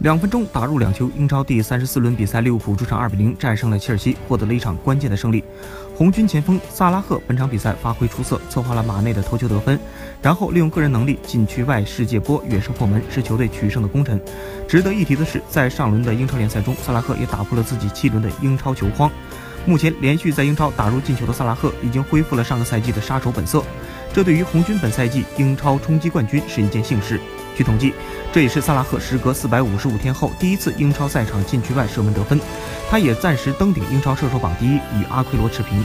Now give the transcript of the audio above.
两分钟打入两球，英超第三十四轮比赛，利物浦主场二比零战胜了切尔西，获得了一场关键的胜利。红军前锋萨拉赫本场比赛发挥出色，策划了马内的头球得分，然后利用个人能力禁区外世界波远射破门，是球队取胜的功臣。值得一提的是，在上轮的英超联赛中，萨拉赫也打破了自己七轮的英超球荒。目前连续在英超打入进球的萨拉赫，已经恢复了上个赛季的杀手本色，这对于红军本赛季英超冲击冠军是一件幸事。据统计，这也是萨拉赫时隔四百五十五天后第一次英超赛场禁区外射门得分，他也暂时登顶英超射手榜第一，与阿奎罗持平。